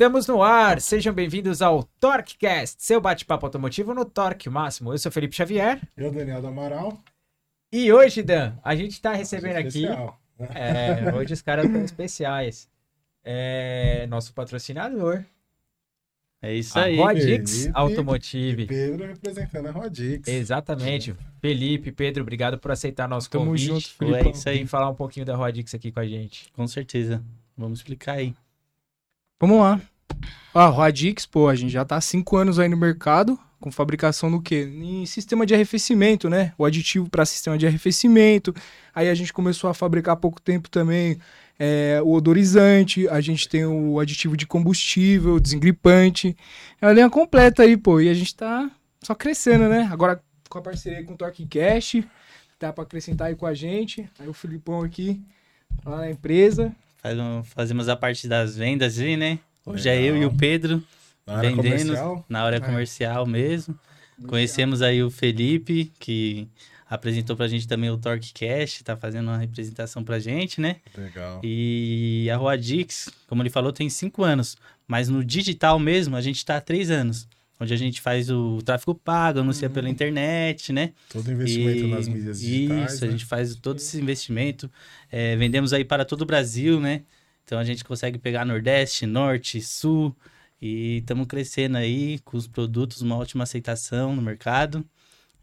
Estamos no ar, sejam bem-vindos ao TorqueCast, seu bate-papo automotivo no Torque Máximo. Eu sou Felipe Xavier. Eu, Daniel do Amaral. E hoje, Dan, a gente está recebendo aqui. Especial. É, hoje os caras estão especiais. É, nosso patrocinador, É isso a aí. Rodix. Automotive. Pedro representando a Rodix. Exatamente. Felipe, Pedro, obrigado por aceitar nosso Tamo convite. junto, Pô, Felipe. é isso aí. Vem falar um pouquinho da Rodix aqui com a gente. Com certeza. Vamos explicar aí. Vamos lá. Ah, o Radix, pô, a gente já tá há cinco anos aí no mercado, com fabricação no quê? Em sistema de arrefecimento, né? O aditivo para sistema de arrefecimento. Aí a gente começou a fabricar há pouco tempo também é, o odorizante, a gente tem o aditivo de combustível, desengripante. É uma linha completa aí, pô, e a gente tá só crescendo, né? Agora com a parceria com o Torque Cash, dá para acrescentar aí com a gente. Aí o Filipão aqui, lá na empresa. Faz um- fazemos a parte das vendas aí, né? Hoje é eu e Legal. o Pedro Na área vendendo comercial. na hora É. comercial mesmo. Conhecemos aí o Felipe, que apresentou pra gente também o Torque Cash, tá fazendo uma representação pra gente, né? Legal. E a Rodix, como ele falou, tem cinco anos. Mas no digital mesmo, a gente tá há três anos. Onde a gente faz o tráfego pago, anuncia Uhum. pela internet, né? Todo investimento E- nas mídias digitais. Isso, a né? gente faz todo esse investimento. É, vendemos aí para todo o Brasil, né? Então a gente consegue pegar Nordeste, Norte, Sul. E estamos crescendo aí com os produtos, uma ótima aceitação no mercado.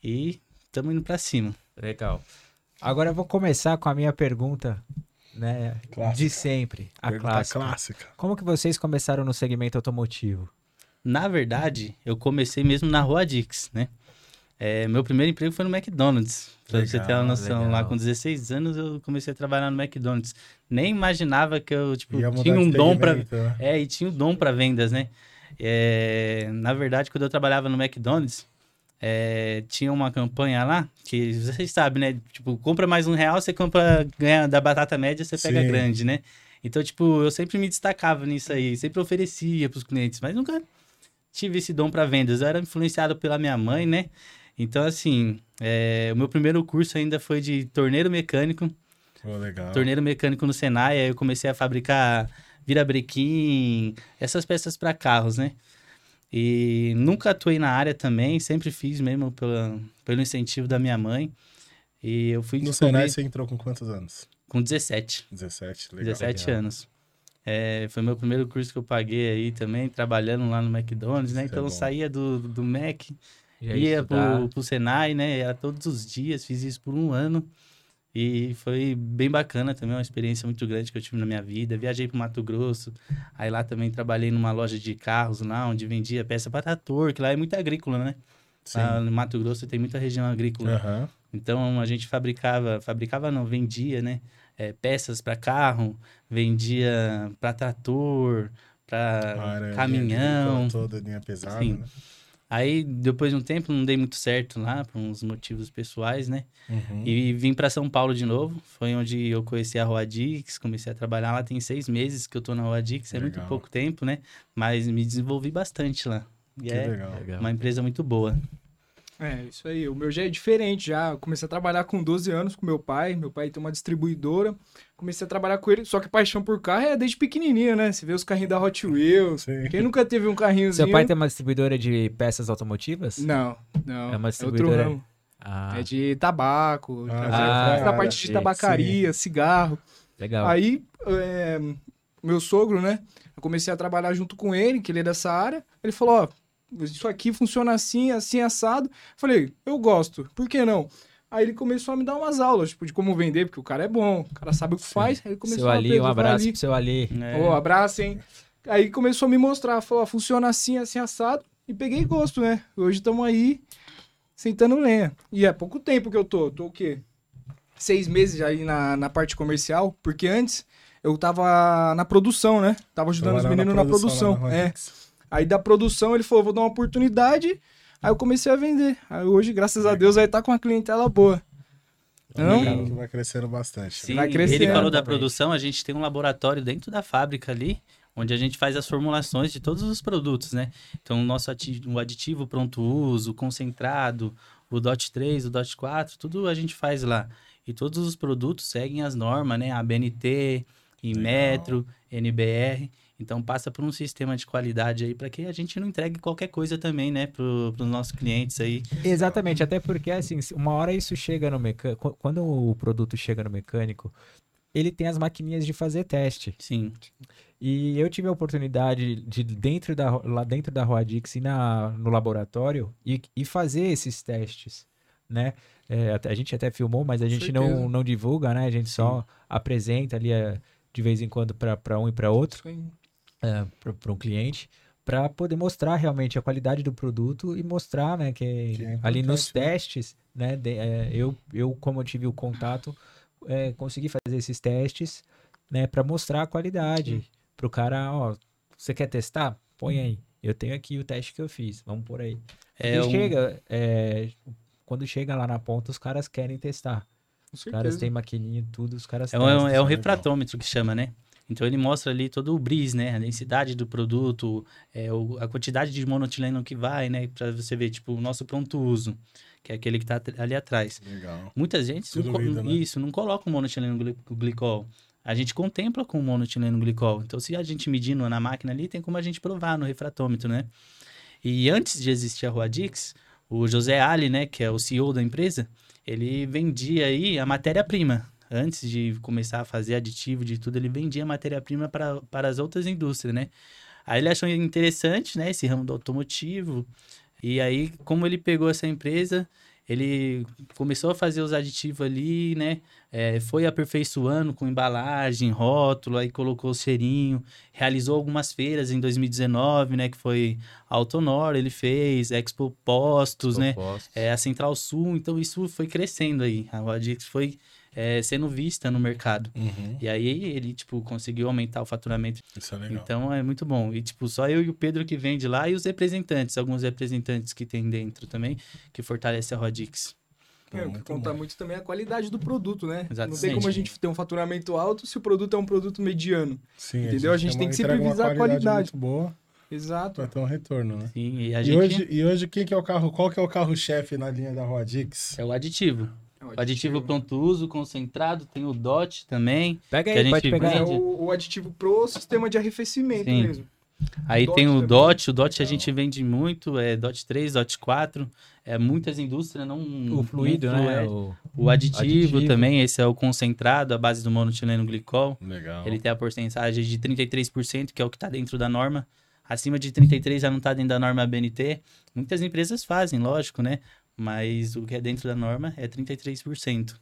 E estamos indo para cima. Legal. Agora eu vou começar com a minha pergunta, né? Clássica. De sempre, a Pergunta clássica. clássica. Como que vocês começaram no segmento automotivo? Na verdade, eu comecei mesmo na Rua Dix, né? É, meu primeiro emprego foi no McDonald's. Pra você ter uma Legal, noção, lá legal. com 16 anos eu comecei a trabalhar no McDonald's. Nem imaginava que eu, tipo, tinha um dom segmento, né? É, e tinha o dom para vendas, né? É, na verdade, quando eu trabalhava no McDonald's, é, tinha uma campanha lá, que vocês sabem, né? Tipo, compra mais um real, você compra, ganha da batata média, você pega Sim. grande, né? Então, tipo, eu sempre me destacava nisso aí, sempre oferecia pros clientes, mas nunca tive esse dom para vendas. Eu era influenciado pela minha mãe, né? Então, assim, é, o meu primeiro curso ainda foi de torneiro mecânico, Pô, legal. torneiro mecânico no Senai, aí eu comecei a fabricar virabrequim, essas peças para carros, né? E nunca atuei na área também, sempre fiz mesmo pela, pelo incentivo da minha mãe. E eu fui No descobrir Senai você entrou com quantos anos? com 17, 17, legal. 17 legal. anos. É, foi meu primeiro curso que eu paguei aí também, trabalhando lá no McDonald's, né? Isso é Então eu bom. saía do, do Mac, Já ia estudar? pro, pro Senai, né? Era todos os dias, fiz isso por um ano. E foi bem bacana também, uma experiência muito grande que eu tive na minha vida. Viajei pro Mato Grosso, aí lá também trabalhei numa loja de carros lá, onde vendia peça para trator, que lá é muito agrícola, né? Sim. Lá no Mato Grosso tem muita região agrícola. Aham. Então a gente fabricava, fabricava não, vendia, né? É, peças para carro, vendia para trator, para caminhão. Toda linha pesada, Sim. né? Aí depois de um tempo não dei muito certo lá, por uns motivos pessoais, né? Uhum. E vim para São Paulo de novo. Foi onde eu conheci a Roadix, comecei a trabalhar lá. Tem seis meses que eu tô na Roadix, é muito pouco tempo, né? Mas me desenvolvi bastante lá. E Que é. Legal. uma empresa muito boa. É, isso aí. O meu já é diferente já. Eu comecei a trabalhar com 12 anos com meu pai. Meu pai tem uma distribuidora. Comecei a trabalhar com ele. Só que paixão por carro é desde pequenininho, né? Você vê os carrinhos da Hot Wheels. Sim. Quem nunca teve um carrinhozinho? Seu pai tem uma distribuidora de peças automotivas? Não, não. É uma outro distribuidora- ramo. Ah, É de tabaco. Ah, trazer- já essa era, parte de sim, tabacaria, cigarro. legal. Aí, é, meu sogro, né? Eu comecei a trabalhar junto com ele, que ele é dessa área. Ele falou, ó, isso aqui funciona assim, assim, assado. Falei, eu gosto, por que não? Aí ele começou a me dar umas aulas, tipo, de como vender, porque o cara é bom, o cara sabe o que faz. Aí ele começou seu a Ali, um abraço ali. pro seu Ali. É, Ô, abraço, hein? Aí começou a me mostrar, falou, funciona assim, assim, assado. E peguei gosto, né? Hoje estamos aí, sentando lenha. E é pouco tempo que eu tô, tô o quê? Seis meses já aí na, na parte comercial, porque antes eu tava na produção, né? Tava ajudando os meninos na produção. lá na é. Aí da produção ele falou, vou dar uma oportunidade. Aí eu comecei a vender. Aí hoje, graças a Deus, aí tá com uma clientela boa. Não? que vai crescendo bastante. Sim, Vai crescendo ele falou da produção, a gente tem um laboratório dentro da fábrica ali, onde a gente faz as formulações de todos os produtos, né? Então, o nosso ati- o aditivo pronto uso, o concentrado, o DOT 3, o DOT 4, tudo a gente faz lá. E todos os produtos seguem as normas, né? A BNT, Inmetro, NBR. Então passa por um sistema de qualidade aí para que a gente não entregue qualquer coisa também, né, para os nossos clientes aí. Exatamente, até porque assim, uma hora isso chega no mecânico, quando o produto chega no mecânico, ele tem as maquininhas de fazer teste. Sim, E eu tive a oportunidade de dentro da lá dentro da Roadix ir na, no laboratório e, e fazer esses testes, né? É, até- a gente até filmou, mas a gente não, certeza. não divulga, né? A gente só apresenta ali é, de vez em quando para um e para outro. Isso aí. para um cliente para poder mostrar realmente a qualidade do produto e mostrar né que, Que é ali nos né? testes né de- é, eu eu como eu tive o contato é, consegui fazer esses testes né para mostrar a qualidade pro cara ó você quer testar põe aí eu tenho aqui o teste que eu fiz vamos por aí é e um- chega é, quando chega lá na ponta os caras querem testar os caras têm maquininha e tudo os caras É um, testam. é um é refratômetro que chama, né? Então ele mostra ali todo o bris, né? A densidade do produto, é, o- a quantidade de monotileno que vai, né? Pra você ver, tipo, o nosso pronto uso, que é aquele que tá at- ali atrás. Legal. Muita gente não, Tudo vida, né? isso, não coloca o monotileno gli- glicol. A gente contempla com o monotileno glicol. Então, se a gente medindo na máquina ali, tem como a gente provar no refratômetro, né? E antes de existir a Ruadix, o José Ali, né, que é o CEO da empresa, ele vendia aí a matéria-prima. Antes de começar a fazer aditivo de tudo, ele vendia matéria-prima para, para as outras indústrias, né? Aí ele achou interessante, né, esse ramo do automotivo. E aí, como ele pegou essa empresa, ele começou a fazer os aditivos ali, né? É, foi aperfeiçoando com embalagem, rótulo, aí colocou o cheirinho, realizou algumas feiras em 2019, né? Que foi Autonor, ele fez, Expo Postos, né? Propostos. É, a Central Sul, então isso foi crescendo aí. A Rodix foi é, sendo vista no mercado. Uhum. E aí ele, tipo, conseguiu aumentar o faturamento. Isso é legal. Então é muito bom. E, tipo, só eu e o Pedro que vende lá e os representantes, alguns representantes que tem dentro também, que fortalece a Rodix. É, o que conta bom. muito também é a qualidade do produto, né? Não tem Exatamente. como a gente ter um faturamento alto se o produto é um produto mediano. Sim, Entendeu? A gente uma- tem que sempre visar a qualidade. muito boa Exato. para ter um retorno, né? Sim, e a E gente hoje, e hoje quem que é o carro? Qual que é o carro-chefe na linha da Rodix? é o aditivo. O aditivo pronto uso, concentrado, tem o DOT também. pega que a aí pode gente pegar É vende. o, o aditivo pro sistema de arrefecimento Sim. mesmo. Aí DOT tem o também. DOT, o DOT a gente vende muito, é DOT 3, DOT 4, é muitas indústrias não o fluido não né o... O aditivo, Aditivo. também, esse é o concentrado, a base do monotileno glicol. Legal. Ele tem a porcentagem de 33%, que é o que está dentro da norma. Acima de 33 já não está dentro da norma BNT. Muitas empresas fazem, lógico, né? Mas o que é dentro da norma é 33%.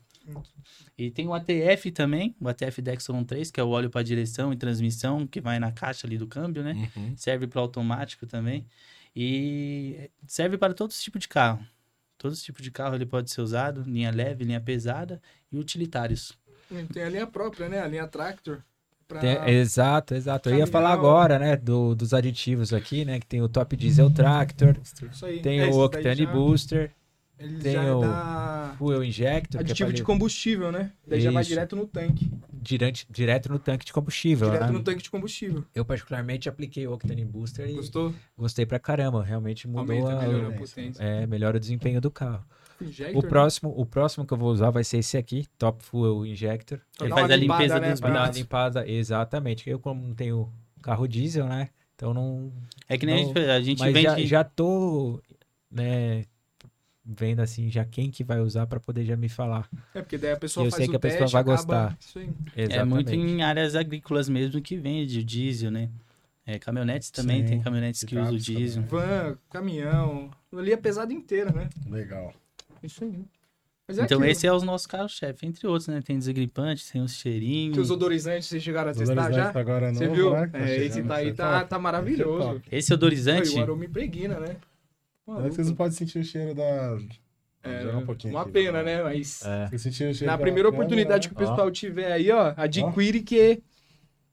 E tem o ATF também, o ATF Dextron 3, que é o óleo para direção e transmissão, que vai na caixa ali do câmbio, né? Uhum. Serve para automático também. E serve para todos os tipos de carro. Todos os tipos de carro ele pode ser usado, linha leve, linha pesada e utilitários. Tem a linha própria, né? A linha Tractor. Pra... Tem- exato, exato. Eu ia falar agora, né, do, dos aditivos aqui, né, que tem o Top Diesel Tractor, Isso aí. tem É, o Octane já- Booster, Ele tem já é o da Fuel Injector, que é aditivo pra de combustível, né? Daí já vai direto no tanque. direto, direto no tanque de combustível, Direto né? no tanque de combustível. Eu particularmente apliquei o Octane Booster e Gostou? gostei pra caramba, realmente mudou Aumenta, a, melhora a a- potência. é, melhora o desempenho do carro. Injector, O né? próximo, o próximo que eu vou usar vai ser esse aqui, Top Fuel Injector. Ele faz a limpeza limpada, né, dos dar braços. limpada, exatamente. Eu como não tenho carro diesel, né? Então não, É que nem a Não, gente, a gente Mas vende. já, já tô, né, vendo assim, já quem que vai usar pra poder já me falar. É, porque daí a pessoa Eu faz sei o que a pessoa teste, vai gostar. Isso aí. Exatamente. É muito em áreas agrícolas mesmo que vende o diesel, né? É, caminhonetes também, Sim, tem caminhonetes que usam o diesel. Van, caminhão. Ali é pesado inteira, né? Legal. Isso aí. Mas é Então aquilo. esse é os nossos carros-chefe, entre outros, né? Tem desigripantes, tem os Tem cheirinhos. os odorizantes, vocês chegaram a testar já? agora Você novo, viu? né? Tá É, esse chegando, tá aí é tá, tá maravilhoso. Esse odorizante, Oi, o aroma impregna, né? É que vocês não podem sentir o cheiro da... É, Jogar um pouquinho uma aqui, pena, vai. né? Mas É. Na da primeira câmera, oportunidade que o né? pessoal tiver aí, ó, adquire que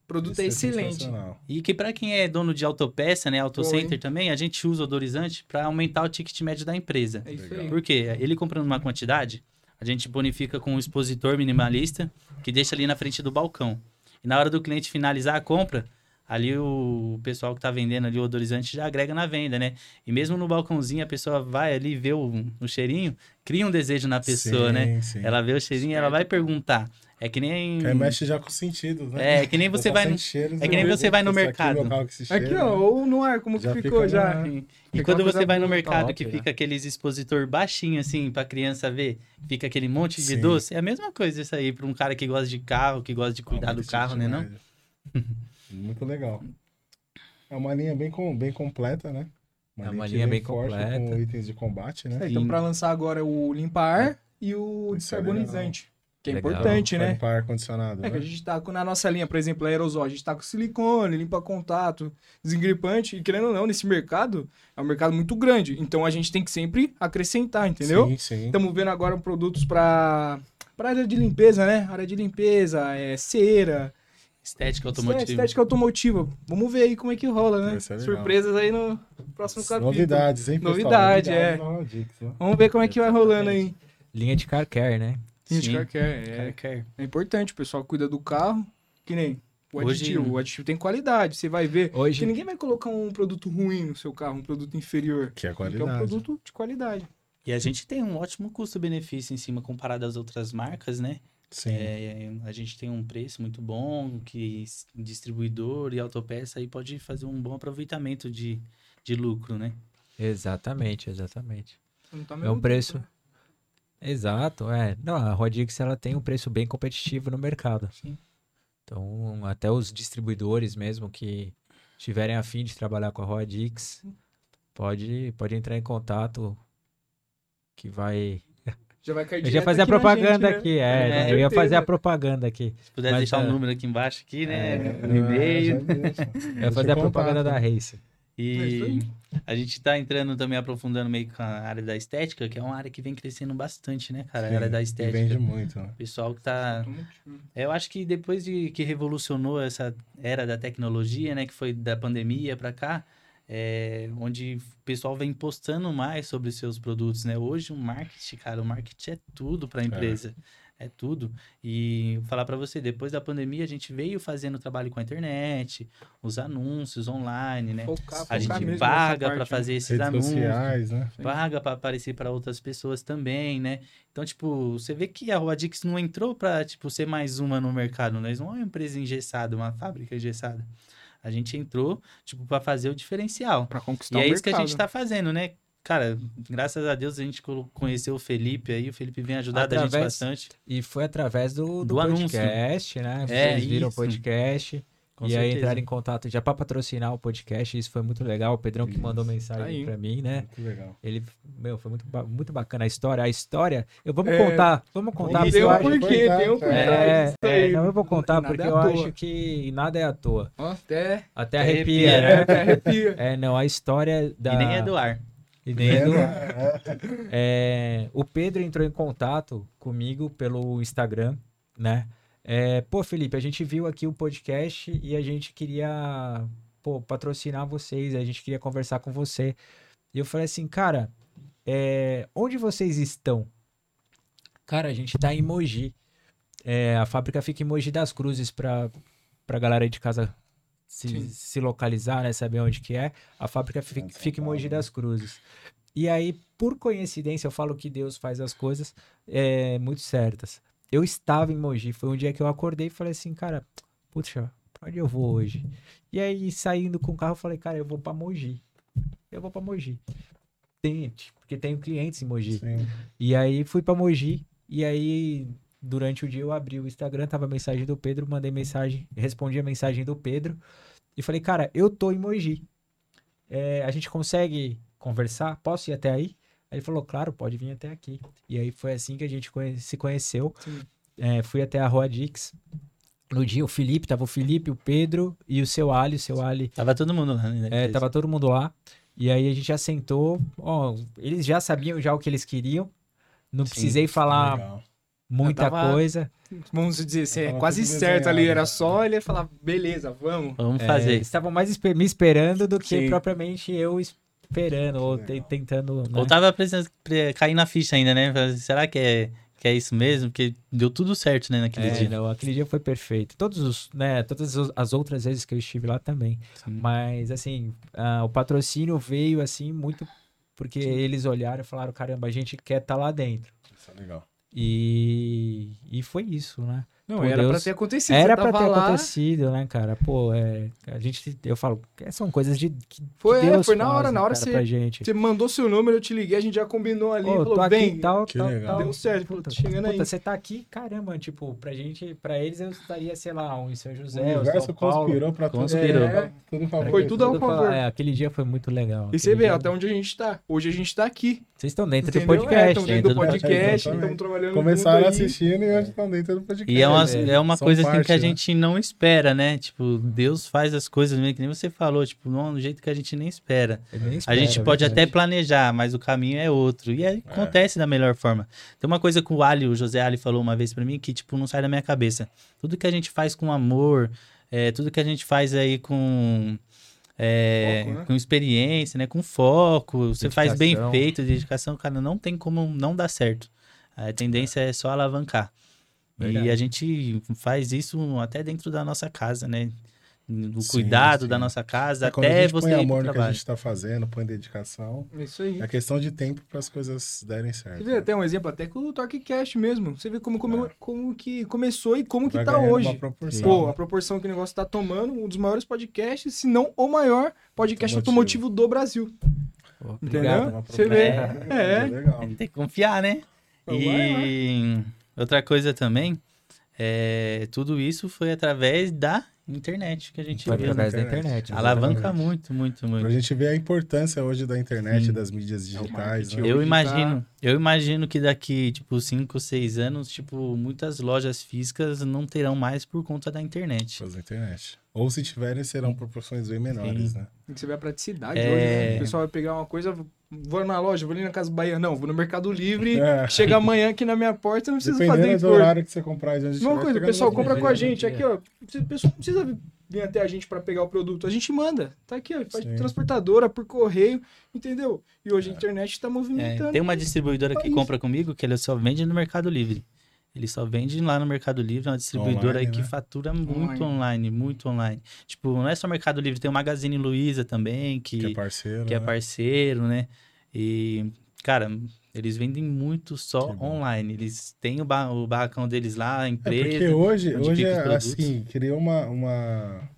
o produto é Esse excelente. E que para quem é dono de autopeça, né, auto Bom, center hein? também, a gente usa odorizante para aumentar o ticket médio da empresa. É isso aí. Por quê? Ele comprando uma quantidade, a gente bonifica com um expositor minimalista que deixa ali na frente do balcão. E na hora do cliente finalizar a compra, ali o pessoal que tá vendendo ali o odorizante já agrega na venda, né? E mesmo no balcãozinho a pessoa vai ali ver o, o cheirinho, cria um desejo na pessoa, Sim, né? sim. Ela vê o cheirinho, ela vai perguntar. É que nem. Que mexe já com os sentidos, né? É, que nem você Vou vai. no- é que nem você vai no aqui, mercado. Aqui, cheira, ó, né? ou no ar, como que ficou fica já. na- E quando você vai no mercado top, que né? fica aqueles expositor baixinho assim pra criança ver, fica aquele monte de Sim. doce, é a mesma coisa isso aí pra um cara que gosta de carro, que gosta de cuidar Ah, do carro, né, não? Muito legal. É uma linha bem, com, bem completa, né? É uma que linha vem bem forte completa. Com itens de combate, né? É, então, pra lançar agora o limpa-ar e o é descarbonizante. Que é Legal. importante, né? limpar ar-condicionado, É que né? a gente tá com, na nossa linha, por exemplo, aerosol, a gente tá com silicone, limpa contato, desengripante, e querendo ou não, nesse mercado, é um mercado muito grande. Então a gente tem que sempre acrescentar, entendeu? Sim, sim. Estamos vendo agora produtos pra, pra área de limpeza, né? Área de limpeza, é, cera, Estética automotiva. estética automotiva. Vamos ver aí como é que rola, né? Surpresas aí no próximo capítulo. Novidades, hein, pessoal? Novidade, é. Rodix, né? Vamos ver como é que vai rolando aí. Linha de car care, né? Gente, Sim. quer, quer, Cara, é, quer. é importante, o pessoal cuida do carro, que nem o Hoje- aditivo. O aditivo tem qualidade, você vai ver. Hoje, Que ninguém vai colocar um produto ruim no seu carro, um produto inferior. Que é Porque é um qualidade. produto de qualidade. E a gente tem um ótimo custo-benefício em cima comparado às outras marcas, né? Sim. É, a gente tem um preço muito bom, que distribuidor e autopeça aí pode fazer um bom aproveitamento de, de lucro, né? exatamente, exatamente. Tá É um preço. Exato, é. Não, a Rodix ela tem um preço bem competitivo no mercado. Sim. Então, até os distribuidores mesmo que tiverem a fim de trabalhar com a Rodix, pode, pode entrar em contato que vai. Já vai cair Eu direto fazer a propaganda gente, né? aqui, é. É, eu ia fazer a propaganda aqui. Se puder Mas, deixar o é, número aqui embaixo aqui, né? É, no e-mail. Eu ia fazer a propaganda da Race. É isso E aí. a gente tá entrando também, aprofundando meio com a área da estética, que é uma área que vem crescendo bastante, né, cara? Sim, a área da estética. Vende muito, né? O pessoal que tá. Automotivo. Eu acho que depois de que revolucionou essa era da tecnologia, né, que foi da pandemia pra cá, é, onde o pessoal vem postando mais sobre os seus produtos, né? Hoje o marketing, cara, o marketing é tudo pra empresa. É tudo. E vou falar pra você, depois da pandemia a gente veio fazendo trabalho com a internet, os anúncios online, né? Focar, A gente paga parte, pra né? fazer esses Redes anúncios sociais, né? paga para aparecer para outras pessoas também, né? Então, tipo, você vê que a Rodix não entrou para tipo ser mais uma no mercado, nós não é uma empresa engessada, uma fábrica engessada. A gente entrou, tipo, para fazer o diferencial. Pra conquistar E o é isso que a mercado. gente tá fazendo, né? Cara, graças a Deus a gente conheceu o Felipe aí, o Felipe vem ajudar a gente bastante. E foi através do, do, Do anúncio. podcast, né? É, Vocês viram o podcast. Com e aí certeza. entraram em contato já para patrocinar o podcast. Isso foi muito legal. O Pedrão que Isso. mandou mensagem Aí. para mim, né? Muito legal. Ele, meu, foi muito, muito bacana a história. A história, eu vamos É, contar, vamos contar. Tem eu um porquê, tem um por É, trás é, disso é, aí. não, eu vou contar Nada porque é eu toa. acho que nada é à toa. Até, Até arrepia, arrepia, né? até arrepia. É, não, a história da. E nem é do ar. E nem é do- É, É, o Pedro entrou em contato comigo pelo Instagram, né? É, pô, Felipe, a gente viu aqui o podcast e a gente queria, pô, patrocinar vocês, a gente queria conversar com você. E eu falei assim, cara, é, onde vocês estão? Cara, a gente tá em Mogi. É, a fábrica fica em Mogi das Cruzes pra, pra galera aí de casa se, se localizar, né? Saber onde que é. A fábrica fica, fica em Mogi Paulo, né? das Cruzes. E aí, por coincidência, eu falo que Deus faz as coisas é, muito certas. Eu estava em Mogi, foi um dia que eu acordei e falei assim, cara, puxa, pra onde eu vou hoje? E aí, saindo com o carro, eu falei, cara, eu vou pra Mogi. Eu vou pra Mogi. Tem, porque tenho clientes em Mogi. sim. E aí fui pra Mogi. E aí, durante o dia, eu abri o Instagram, tava a mensagem do Pedro, mandei mensagem, respondi a mensagem do Pedro. E falei, cara, eu tô em Mogi. É, a gente consegue conversar? Posso ir até aí? Aí ele falou, claro, pode vir até aqui. E aí foi assim que a gente conhe- se conheceu. É, fui até a Rua Dix. No dia, o Felipe, tava o Felipe, o Pedro e o seu Ali. O seu Ali Tava todo mundo lá, né? é, tava todo mundo lá. E aí a gente já sentou. Ó, eles já sabiam já o que eles queriam. Não Sim, precisei falar Legal. muita tava- coisa. Vamos dizer, você é quase certo ali. desenhado, Era né? só ele falar, beleza, vamos. Vamos É, fazer. eles estavam mais me esperando do que Sim. propriamente eu esperando ou te- tentando. né? Ou tava cair na ficha ainda, né? Será que é, que é isso mesmo? Porque deu tudo certo, né, naquele É, dia. não, aquele dia foi perfeito. Todos os, né, todas as outras vezes que eu estive lá também. Sim. Mas assim, ah, o patrocínio veio assim muito porque eles olharam e falaram, caramba, a gente quer estar lá dentro. Isso é legal. E, e foi isso, né? Não, Pô, era pra Deus- ter acontecido. Era pra ter lá, acontecido, né, cara? Pô, é, a gente, eu falo, é, são coisas de que Foi, que é, Deus foi na faz, hora, né, na hora cara, você- pra gente. Você mandou seu número, eu te liguei, a gente já combinou ali. Ô, falou, tô aqui, vem, tal, Que tal, legal. tal. deu certo. Falou, Puta, tô chegando aí. puta, você tá aqui, caramba, tipo, pra gente, pra eles eu estaria, sei lá, um em São O José, ou universo São Paulo. conspirou pra tudo. Conspirou. É, tudo favoreceu. Foi tudo ao pra- favor. É, aquele dia foi muito legal. E você vê até onde a gente tá. Hoje a gente tá aqui. Vocês estão dentro do É, podcast. estamos dentro do dentro do podcast, estamos trabalhando Começaram aí. assistindo e hoje estão dentro do podcast. E é uma, É, é uma coisa assim parte, que a né? gente não espera, né? Tipo, Deus faz as coisas mesmo, que nem você falou, tipo, não, do jeito que a gente nem espera. Nem A espero, gente é pode até planejar, mas o caminho é outro. E aí acontece da melhor forma. Tem uma coisa que o Ali, o José Ali falou uma vez pra mim que, tipo, não sai da minha cabeça. Tudo que a gente faz com amor, é, tudo que a gente faz aí com. é, Foco, né? com experiência, né? Com foco, você faz bem feito, dedicação, cara, não tem como não dar certo. A tendência é só alavancar. Verdade. E a gente faz isso até dentro da nossa casa, né? No Sim, cuidado sim. da nossa casa, É, até gente você põe ir amor no que a gente tá fazendo, põe dedicação, É Isso aí. é questão de tempo para as coisas derem certo. Você vê até um exemplo até com o TorqueCast mesmo. Você vê como, como, como que começou e como que Vai tá ganhando hoje. Uma proporção. Pô, a proporção que o negócio tá tomando, um dos maiores podcasts, se não o maior podcast Automotivo. automotivo do Brasil. Pô, Entendeu? Você vê. proporção. É. Legal. Tem que confiar, né? Vai, E outra coisa também, é, tudo isso foi através da internet que a gente Foi viu. através Né? da internet. Alavanca exatamente. muito, muito, Pra muito. gente ver a importância hoje da internet, Sim. das mídias digitais. marketing. né? Eu Hoje imagino, eu imagino que daqui, tipo, 5, 6 anos, tipo, muitas lojas físicas não terão mais por conta da internet. Coisa da internet. Ou se tiverem, serão proporções bem menores, Sim. né? Tem que você vê a praticidade É. hoje, né? O pessoal vai pegar uma coisa, vou na loja, vou ali na Casa Bahia. Não, vou no Mercado Livre, É. chega amanhã aqui na minha porta, não precisa Dependendo fazer do esforço. horário que você comprar de onde estiver, coisa, o pessoal compra com a gente aqui, ó. O pessoal não precisa vir até a gente pra pegar o produto. A gente manda. Tá aqui, ó. Faz Sim. transportadora, por correio, entendeu? E hoje É. a internet tá É, movimentando. tem uma distribuidora que país. compra comigo que ele só vende no Mercado Livre. Ele só vende lá no Mercado Livre, é uma distribuidora aí Online, que né? fatura muito Online. online, muito online. Tipo, não é só Mercado Livre, tem o Magazine Luiza também, que, Que é parceiro. que é né? parceiro, né? E, cara, eles vendem muito só online. Eles têm o, ba- o barracão deles lá, a É empresa. porque hoje, hoje é assim, criou uma, uma,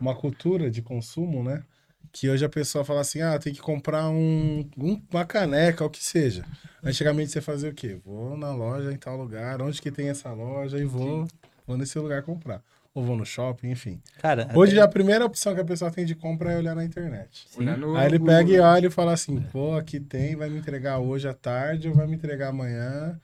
uma cultura de consumo, né? Que hoje a pessoa fala assim, ah, tem que comprar um, um- uma caneca, ou o que seja. Antigamente você fazia o quê? Vou na loja em tal lugar, onde que tem essa loja e vou, vou nesse lugar comprar. Ou vou no shopping, enfim. Cara, Hoje até- a primeira opção que a pessoa tem de compra é olhar na internet. Olhar no Aí ele pega e olha e fala assim, pô, aqui tem, vai me entregar hoje à tarde ou vai me entregar amanhã.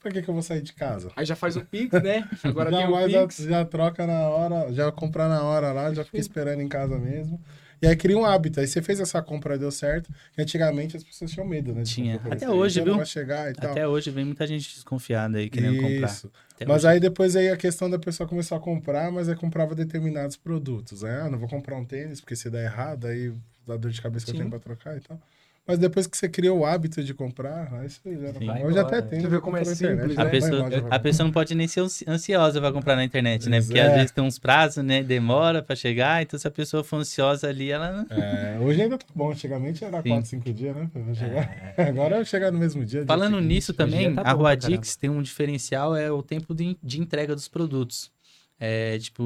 Pra que, que eu vou sair de casa? Aí já faz o Pix, né? Agora já, tem o já, Pix. já troca na hora, já compra na hora lá, já fica esperando em casa mesmo. E aí cria um hábito. Aí você fez essa compra, deu certo. Que antigamente as pessoas tinham medo, né? Tinha. comprar Até hoje, viu? E até hoje vem muita gente desconfiada aí querendo comprar. Isso. Até Mas hoje. aí depois aí a questão da pessoa começou a comprar, mas aí comprava determinados produtos. Aí, ah, não vou comprar um tênis, porque se dá errado, aí dá dor de cabeça que eu Sim. tenho pra trocar e tal. Mas depois que você criou o hábito de comprar, aí você já Sim. não Hoje até tem. Você vê como é compra na internet, simples, A vai né? em pessoa, loja, a pessoa não pode nem ser ansi- ansiosa pra comprar na internet, né? Porque É. às vezes tem uns prazos, né? Demora pra chegar, então se a pessoa for ansiosa ali, ela não. É, hoje ainda tá bom. Antigamente era Sim. 4, 5 dias, né? Pra chegar. Agora é chegar no mesmo dia. dia Falando seguinte. nisso também, dia tá a Ruadix tem um diferencial, é o tempo de, de entrega dos produtos. É, tipo,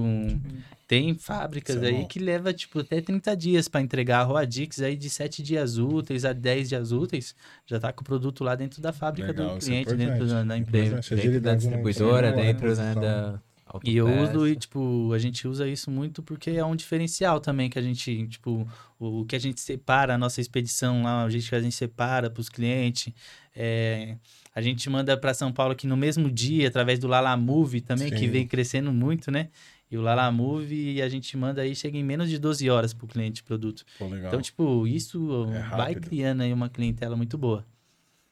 tem fábricas Isso é aí que leva, tipo, até 30 dias para entregar a Ruadix aí de 7 dias úteis a 10 dias úteis, já tá com o produto lá dentro da fábrica Legal, do é cliente, dentro importante. da, da empresa. Dentro da distribuidora, dentro né, reposição. da. E eu uso, e, tipo, a gente usa isso muito porque é um diferencial também que a gente, tipo, o, o que a gente separa, a nossa expedição lá, o jeito que a gente separa para os clientes. é, a gente manda para São Paulo aqui no mesmo dia, através do Lala Move também, que Sim. vem crescendo muito, né? E o Lala Move a gente manda aí, chega em menos de 12 horas pro cliente produto. Pô, legal. Então, tipo, isso É vai rápido. criando aí uma clientela muito boa.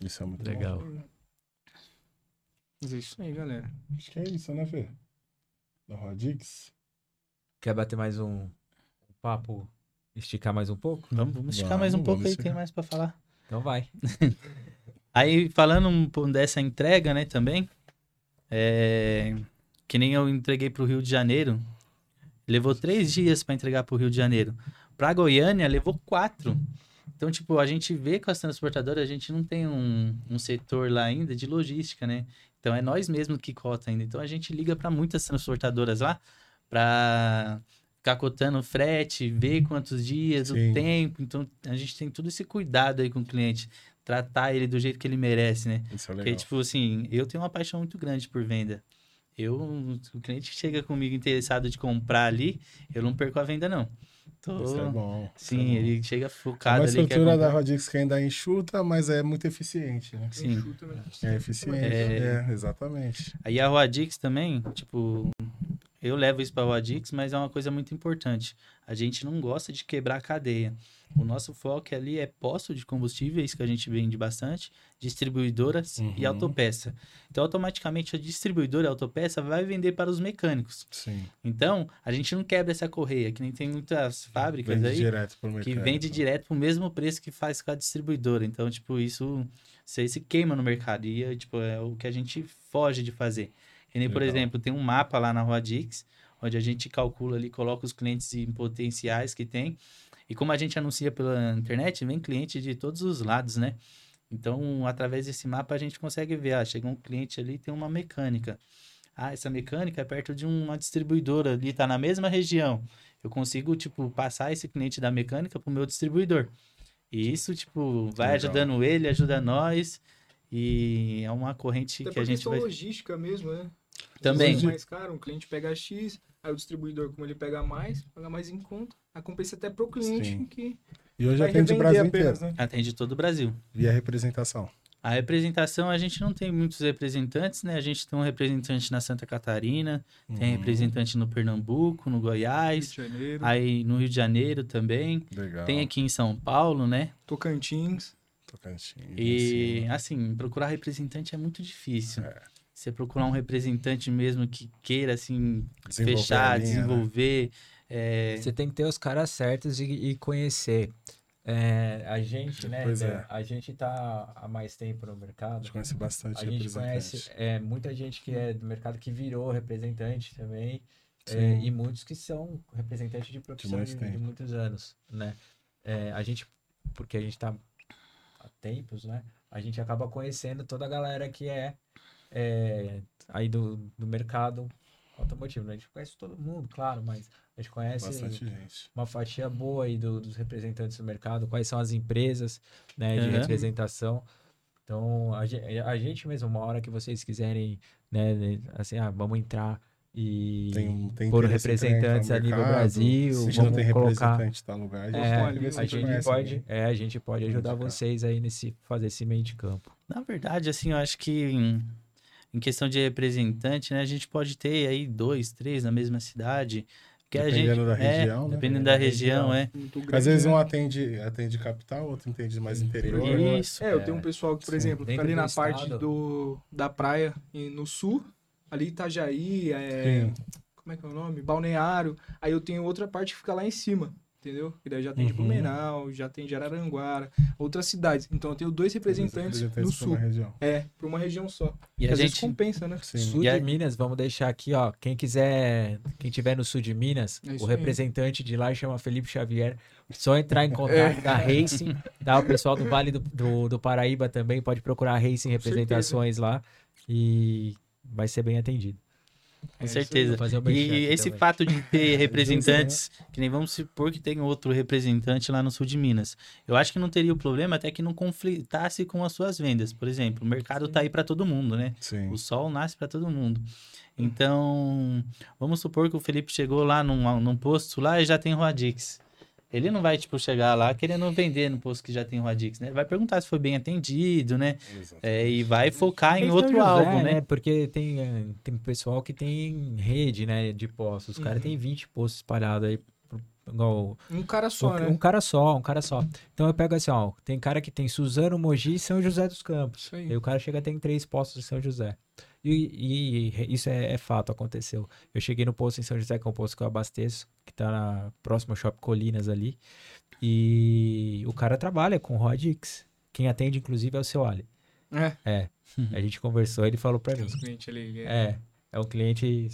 Isso é muito Legal. bom. Mas é isso aí, galera. Acho que é isso, né, Fê? Da Rodix. Quer bater mais um, papo? Esticar mais um pouco? Vamos, vamos esticar Vamos, mais um pouco aí, esticar. tem mais para falar. Então vai. Aí, falando um pouco dessa entrega, né, também, é, que nem eu entreguei pro Rio de Janeiro, levou três dias para entregar pro Rio de Janeiro. Pra Goiânia, levou quatro. Então, tipo, a gente vê com as transportadoras, a gente não tem um, um setor lá ainda de logística, né? Então é nós mesmos que cota ainda. Então a gente liga para muitas transportadoras lá para ficar cotando frete, ver quantos dias, Sim. o tempo. Então a gente tem todo esse cuidado aí com o cliente, tratar ele do jeito que ele merece, né? Isso é Porque, legal. tipo assim, eu tenho uma paixão muito grande por venda. Eu, o cliente que chega comigo interessado de comprar ali, eu não perco a venda, não. Tô, Isso é bom. Sim, é bom. ele chega É focado ali. quer estrutura da. Rodix que ainda é enxuta, mas é muito eficiente, né? Sim. Né? É eficiente. É. É, exatamente. Aí a Roadix também, tipo, eu levo isso pra Roadix, mas é uma coisa muito importante. A gente não gosta de quebrar a cadeia. O nosso foco ali é posto de combustíveis, que a gente vende bastante, distribuidoras e Uhum. autopeça. Então, automaticamente, a distribuidora e a autopeça vai vender para os mecânicos. Sim. Então, a gente não quebra essa correia, que nem tem muitas fábricas Vende aí direto pro que mercado. vende direto pro mesmo preço que faz com a distribuidora. Então, tipo, isso se queima no mercado. E, é, tipo, é o que a gente foge de fazer. E nem, por exemplo, tem um mapa lá na Rua Dix, onde a gente calcula ali, coloca os clientes em potenciais que tem. E como a gente anuncia pela internet, vem cliente de todos os lados, né? Então, através desse mapa, a gente consegue ver, ah, chegou um cliente ali, tem uma mecânica. Ah, essa mecânica é perto de uma distribuidora ali, tá na mesma região. Eu consigo, tipo, passar esse cliente da mecânica pro meu distribuidor. E isso, tipo, vai Legal. ajudando ele, ajuda nós. E é uma corrente Até que a gente vai. logística mesmo, né? Também. Vezes é mais caro, um cliente pega X, aí o distribuidor, como ele pega mais, paga mais em conta. A compensa até pro cliente Sim. que E hoje atende o Brasil apenas, inteiro. né? Atende todo o Brasil. Via representação. A representação, a gente não tem muitos representantes, né? A gente tem um representante na Santa Catarina, tem Uhum. representante no Pernambuco, no Rio Goiás, Janeiro, aí no Rio de Janeiro também. Legal. Tem aqui em São Paulo, né? Tocantins. Tocantins, E, assim. assim, procurar representante é muito difícil. É. Você procurar um representante mesmo que queira, assim, Desenvolver a fechar, linha, né? desenvolver. é, Você tem que ter os caras certos e, e conhecer. É, a gente, né? É. A gente tá há mais tempo no A mercado. gente conhece bastante A gente conhece é, muita gente que é do mercado que virou representante também. é, e muitos que são representantes de profissão muito de, de muitos anos, né? É, a gente, porque a gente tá há tempos, né? A gente acaba conhecendo toda a galera que é, é, aí do, do mercado automotivo. né? A gente conhece todo mundo, claro, mas a gente conhece Bastante gente. uma fatia boa aí do- dos representantes do mercado, quais são as empresas né, de Aham. representação. Então, a, a gente mesmo, uma hora que vocês quiserem, né, né, assim, ah, vamos entrar e Tem, tem pôr representantes no a nível mercado. Brasil, Se a gente não vamos tem colocar... representante em tal lugar, a gente É, pode ver se a gente pode, é, a gente pode ajudar Indicar. vocês aí nesse fazer esse meio de campo. Na verdade, assim, eu acho que em, questão de representante, né, a gente pode ter aí dois, três na mesma cidade. Porque a gente, Dependendo da é, região, né? Dependendo da região, é. Muito Às grande, vezes né? um atende, atende capital, outro entende mais interior. né? Isso. É, eu tenho um pessoal que, por Sim. exemplo, fica ali do na parte estado. do, da praia e no sul, ali Itajaí, é, como é que é o nome? Balneário. Aí eu tenho outra parte que fica lá em cima, entendeu? E daí já tem de Uhum. Blumenau, já tem de Araranguara, outras cidades. Então eu tenho dois representantes no Representantes pra sul. uma região. É, para uma região só. E a às vezes gente. compensa, né? Sim. Sul E de Minas, vamos deixar aqui, ó. Quem quiser, quem tiver no sul de Minas, É o aí. representante de lá chama Felipe Xavier. Só entrar em contato da Racing, tá? O pessoal do Vale do, do, do Paraíba também pode procurar a Racing Representações lá e vai ser bem atendido. Com É certeza. E esse também. fato de ter representantes, que nem vamos supor que tem outro representante lá no sul de Minas. Eu acho que não teria o problema até que não conflitasse com as suas vendas. Por exemplo, o mercado tá aí para todo mundo, né? Sim. O sol nasce para todo mundo. Então, vamos supor que o Felipe chegou lá num, num posto lá e já tem Roadix. Ele não vai, tipo, chegar lá querendo vender no posto que já tem Roadix, né? Ele vai perguntar se foi bem atendido, né? Exato. É, e vai focar em outro José, alvo, né? Porque tem, eh, tem pessoal que tem rede, né, de postos. Os caras Uhum. têm 20 postos espalhados aí. Igual Um cara só, um, né? um cara só, um cara só. Então eu pego assim, ó, tem cara que tem Suzano, Mogi e São José dos Campos. Isso aí. Aí o cara chega tem três postos em São José. E, e isso é, é fato, aconteceu. Eu cheguei no posto em São José, que é um posto que eu abasteço, que tá na próxima Shop Colinas ali. E o cara trabalha com Rodix. Quem atende, inclusive, é o seu Ali. É, A gente conversou, ele falou pra mim. os clientes ali. é. É, é um cliente.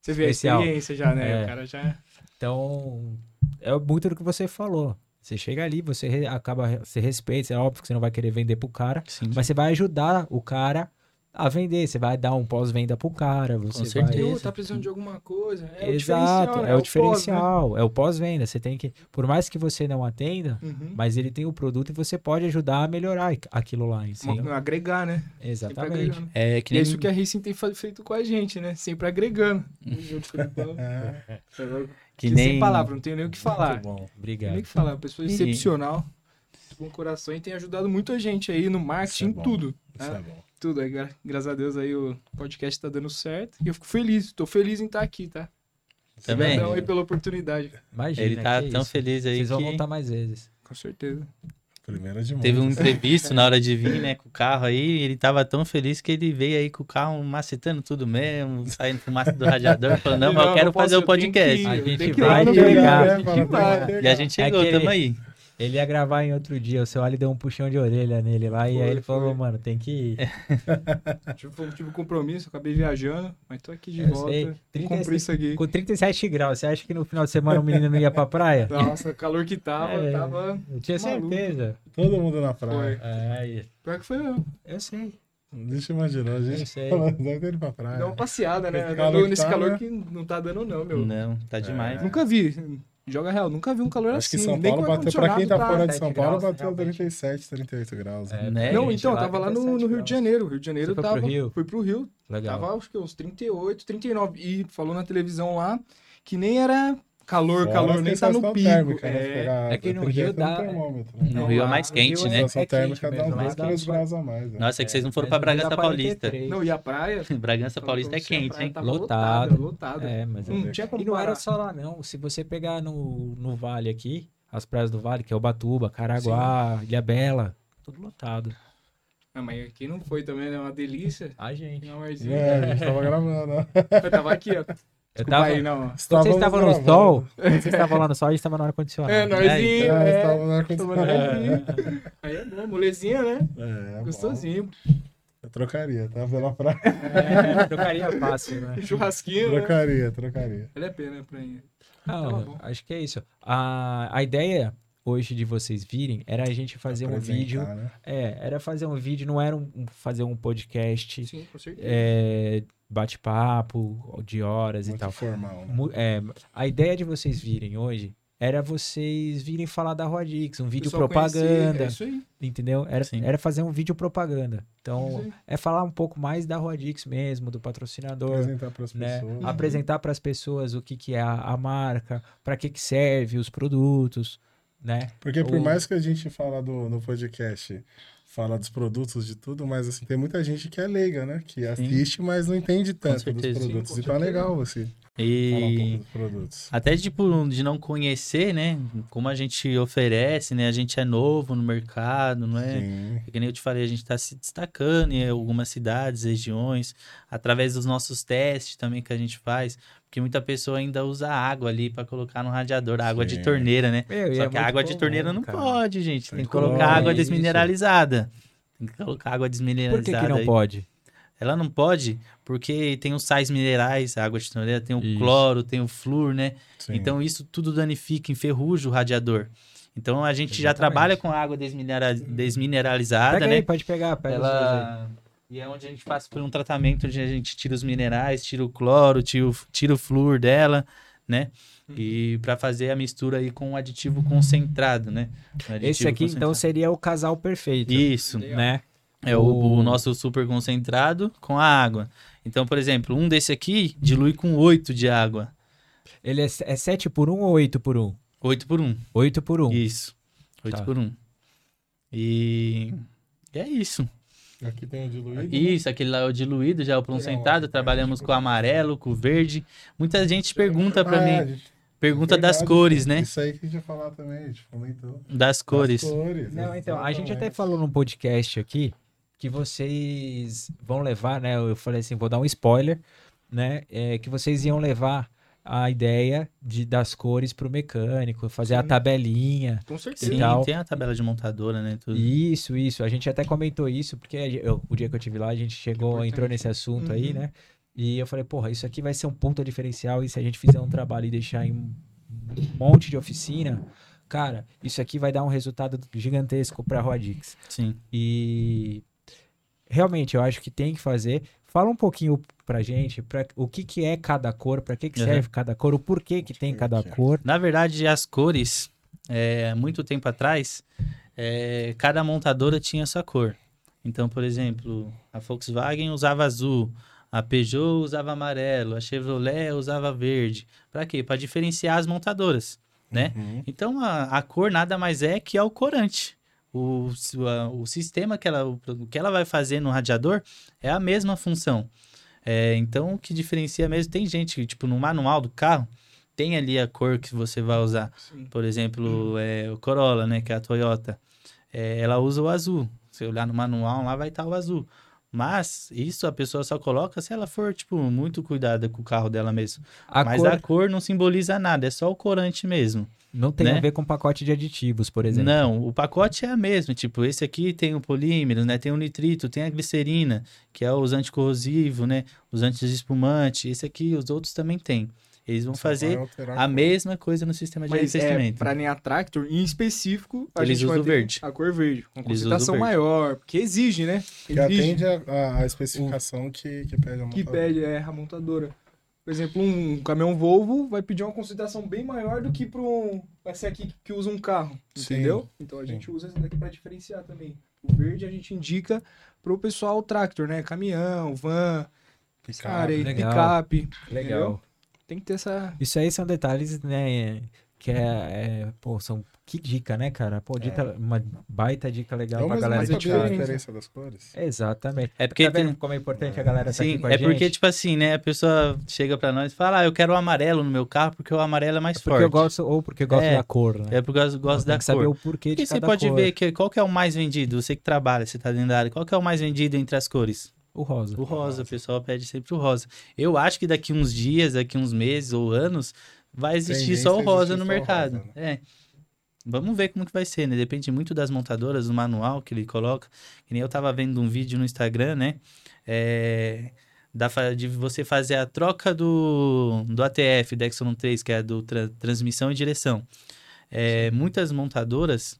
Você vê a experiência já, né? É. O cara já. Então, é muito do que você falou. Você chega ali, você acaba, você respeita, é óbvio que você não vai querer vender pro cara, Sim. mas você vai ajudar o cara a vender. Você vai dar um pós-venda pro cara, você certeza. vai... Tá precisando de alguma coisa. É o Exato, diferencial, né? é o pós, né? diferencial, é o pós-venda. Você tem que, por mais que você não atenda, Uhum. mas ele tem o produto e você pode ajudar a melhorar aquilo lá, entendeu? Agregar, né? Sempre Exatamente. É que é nem... isso que a Racing tem feito com a gente, né? Sempre agregando. Com o. É, Que Sem nem... palavra, não tenho nem o que falar. muito bom. Não tenho nem Obrigado. o que falar. Pessoa excepcional, com coração e tem ajudado muita gente aí no marketing, Isso é bom. tudo. Isso né? é bom. Tudo. Aí, gra- graças a Deus aí o podcast tá dando certo. E eu fico feliz, tô feliz em estar aqui, tá? Também. Obrigadão aí pela oportunidade. Imagina, Ele tá que tão isso. feliz aí Vocês vão que voltar mais vezes. Com certeza. Primeiro de teve um muitos. imprevisto na hora de vir, né, com o carro aí. Ele tava tão feliz que ele veio aí com o carro macetando tudo mesmo, saindo fumaça do radiador, falando, não, mas eu quero posso, fazer o podcast. que ir, A gente vai chegar, né, E a gente chegou, É tamo aí. Ele ia gravar em outro dia, o seu Ali deu um puxão de orelha nele lá, e Foi, aí ele falou, foi. mano, tem que ir. Tive, tive um compromisso, acabei viajando, mas tô aqui de Eu volta. sei. E 36 comprei isso aqui. Com 37 graus, você acha que no final de semana o menino não ia pra praia? Nossa, o calor que tava, É. tava. Eu tinha Maluco. certeza. Todo mundo na praia. É, aí. Pior que foi mesmo. eu sei. Deixa eu imaginar, a Eu gente sei. falando, deve ter ido pra praia. Deu uma passeada, né? Calor que Nesse tá, calor né? que não tá dando, não, meu. Não, tá demais. Nunca vi. Joga real, nunca vi um calor Acho que assim. São nem Paulo com bateu, pra quem tá fora de 7 São Paulo, graus, bateu realmente. 37, 38 graus. né? É, Né? Não, gente, então, lá tava lá no, 37 no Rio de Janeiro. Rio de Janeiro Você foi tava. pro Rio? Fui pro Rio. Legal. Tava acho que uns 38, 39. E falou na televisão lá que nem era calor, Fora calor, nem tá no pico. térmica, né? É, Pegar É que no 38 Rio dá- termômetro, né? No Rio é mais quente, né? Sensação É térmica dá uns mesmo, mas 2, dá 3 só- graus a mais. né? Nossa, é que vocês não foram mas pra não Bragança Paulista. 43. Não, e a praia. Bragança Paulista é quente, hein? Tava Lotado. lotada. É, mas Não tinha como E não era só lá, não. Se você pegar no, no vale aqui, as praias do vale, que é Ubatuba, Caraguá, Ilha Bela, tudo lotado. Ah, mas aqui não foi também, né? Uma delícia. A gente. Um arzinho. É, a gente tava gravando, né? Eu tava aqui, ó. Eu tava, aí, não. quando vocês estavam no gravando. sol, vocês estavam lá no sol, a gente tava no ar-condicionado. É. É, É, estávamos na Tava ar-condicionado. norzinho. Aí é bom, molezinha, né? É, bom. Gostosinho. Eu trocaria, tá? Pela praia. É, trocaria fácil, né? Churrasquinho, né? Trocaria, trocaria. Vale a pena pra ir. Não, Tava bom. acho que é isso. A, a ideia hoje de vocês virem era a gente fazer um vídeo. né? É, era fazer um vídeo, não era um- fazer um podcast, Sim, com certeza. é, bate-papo de horas e Muito tal. formal. né? É, a ideia de vocês virem hoje era vocês virem falar da Rodix, um vídeo propaganda, É isso aí. entendeu? Era, Sim. era fazer um vídeo propaganda. Então, é falar um pouco mais da Rodix mesmo, do patrocinador, Apresentar para as né? pessoas. Apresentar para as pessoas o que, que é a, a marca, para que, que serve os produtos, né? Porque por Ou- mais que a gente fala do, no podcast, fala dos produtos, de tudo, mas assim, tem muita gente que é leiga, né? Que assiste, mas não entende tanto dos produtos. Sim, com então é certeza. legal você um E produtos. até tipo de não conhecer, né? Como a gente oferece, né? A gente é novo no mercado, não é? Sim. Que nem eu te falei, a gente está se destacando em algumas cidades, regiões, através dos nossos testes também que a gente faz, porque muita pessoa ainda usa água ali para colocar no radiador, água de torneira, né? Meu, Só é que a água de comum, torneira não cara. pode, gente. Tem que colocar água desmineralizada. Tem que colocar água Por desmineralizada. que, que não aí. pode? Ela não pode, porque tem os sais minerais, a água de torneira, tem o Isso. cloro, tem o flúor, né? Sim. Então isso tudo danifica, enferruja o radiador. Então a gente já Exatamente. trabalha com água desminera- desmineralizada, Pega né? aí, pode pegar, pega. Ela... E é onde a gente passa por um tratamento onde a gente tira os minerais, tira o cloro, tira o, tira o flúor dela, né? E para fazer a mistura aí com um aditivo concentrado, né? Um aditivo Esse aqui, então, seria o casal perfeito, Isso, né? É o, O- nosso super concentrado com a água. Então, por exemplo, um desse aqui dilui com 8 de água. Ele é, é 7 por 1 ou 8 por 1? 8 por 1. 8 por 1. Isso. 8 Tá. por 1. E... e é isso. Aqui tem o diluído. né? Isso, aquele lá é o diluído, já é o concentrado. Trabalhamos com o amarelo, com o verde. Muita gente pergunta pra Ah, mim, a gente- pergunta das verdade, cores, né? Isso aí que a gente ia falar também, a gente comentou. Das cores. Das cores. Não, então, a gente até falou num podcast aqui que vocês vão levar, né? Eu falei assim, vou dar um spoiler, né? É, que vocês iam levar a ideia de, das cores pro mecânico, fazer a Sim. tabelinha. Com certeza. Sim, tal. tem a tabela de montadora, né? Tudo. Isso, isso. A gente até comentou isso, porque eu- o dia que eu tive lá, a gente chegou, entrou nesse assunto aí, Uhum. né? E eu falei, porra, isso aqui vai ser um ponto diferencial e se a gente fizer um trabalho e deixar em um monte de oficina, cara, isso aqui vai dar um resultado gigantesco pra Rodix. Sim. E realmente, eu acho que tem que fazer. Fala um pouquinho pra gente pra, o que, que é cada cor, pra que, que Uhum. serve cada cor, o porquê que tem cada cor. Na verdade, as cores, é, muito tempo atrás, é, cada montadora tinha sua cor. Então, por exemplo, a Volkswagen usava azul, a Peugeot usava amarelo, a Chevrolet usava verde. Para quê? Para diferenciar as montadoras, né? Uhum. Então, a, a cor nada mais é que é o corante. O, o sistema que ela, que ela vai fazer no radiador é a mesma função. É, então, o que diferencia mesmo, tem gente que, tipo, no manual do carro, tem ali a cor que você vai usar. Sim. Por exemplo, é, o Corolla, né, que é a Toyota. É, ela usa o azul. Se olhar no manual, lá vai estar o azul. Mas isso a pessoa só coloca se ela for, tipo, muito cuidada com o carro dela mesmo. A Mas cor a cor não simboliza nada, é só o corante mesmo. não tem a né? ver com pacote de aditivos, por exemplo. Não, o pacote é a mesma. Tipo, esse aqui tem o polímero, né? Tem o nitrito, tem a glicerina, que é os anticorrosivos, né? Os anti-espumante. Esse aqui, os outros também tem. Eles vão Só fazer a cor. mesma coisa no sistema de Mas é, arrefecimento. pra linha Tractor, em específico, a Eles gente vai usam verde. a cor verde, com Eles concentração verde. maior, porque exige, né? Que Exige atende a, a- especificação que, que pede a que montadora. pede é, a montadora. Por exemplo, um caminhão Volvo vai pedir uma concentração bem maior do que para um vai ser aqui que usa um carro, Sim, entendeu? Então a sim. gente usa esse daqui para diferenciar também. O verde a gente indica pro pessoal tractor, né? Caminhão, van, essa Picape. área legal. picape. Legal. entendeu? Tem que ter essa Isso aí são detalhes, né? Que é, é, pô, são que dica, né, cara? Pô, dica, uma baita dica legal É pra galera mas que a tá- diferença das cores? Exatamente. É porque tá vendo tem- como é importante a galera estar Sim, aqui com a é gente? porque, tipo assim, né? A pessoa chega pra nós e fala, ah, eu quero o amarelo no meu carro porque o amarelo é mais porque forte. eu gosto, ou porque eu gosto É, da cor, né? É porque eu gosto da que saber cor. o porquê de E você cada pode cor. ver que qual que é o mais vendido? Você que trabalha, você tá dentro da área, qual que é o mais vendido entre as cores? O rosa. O rosa, o pessoal pede sempre o rosa. Eu acho que daqui uns dias, daqui uns meses ou anos, vai existir só o a rosa no mercado. rosa, É. Vamos ver como que vai ser, né? Depende muito das montadoras, do manual que ele coloca. Que nem eu tava vendo um vídeo no Instagram, né? É, da, de você fazer a troca do, do ATF, da Exxon 3, que é do tra- transmissão e direção. É, muitas montadoras,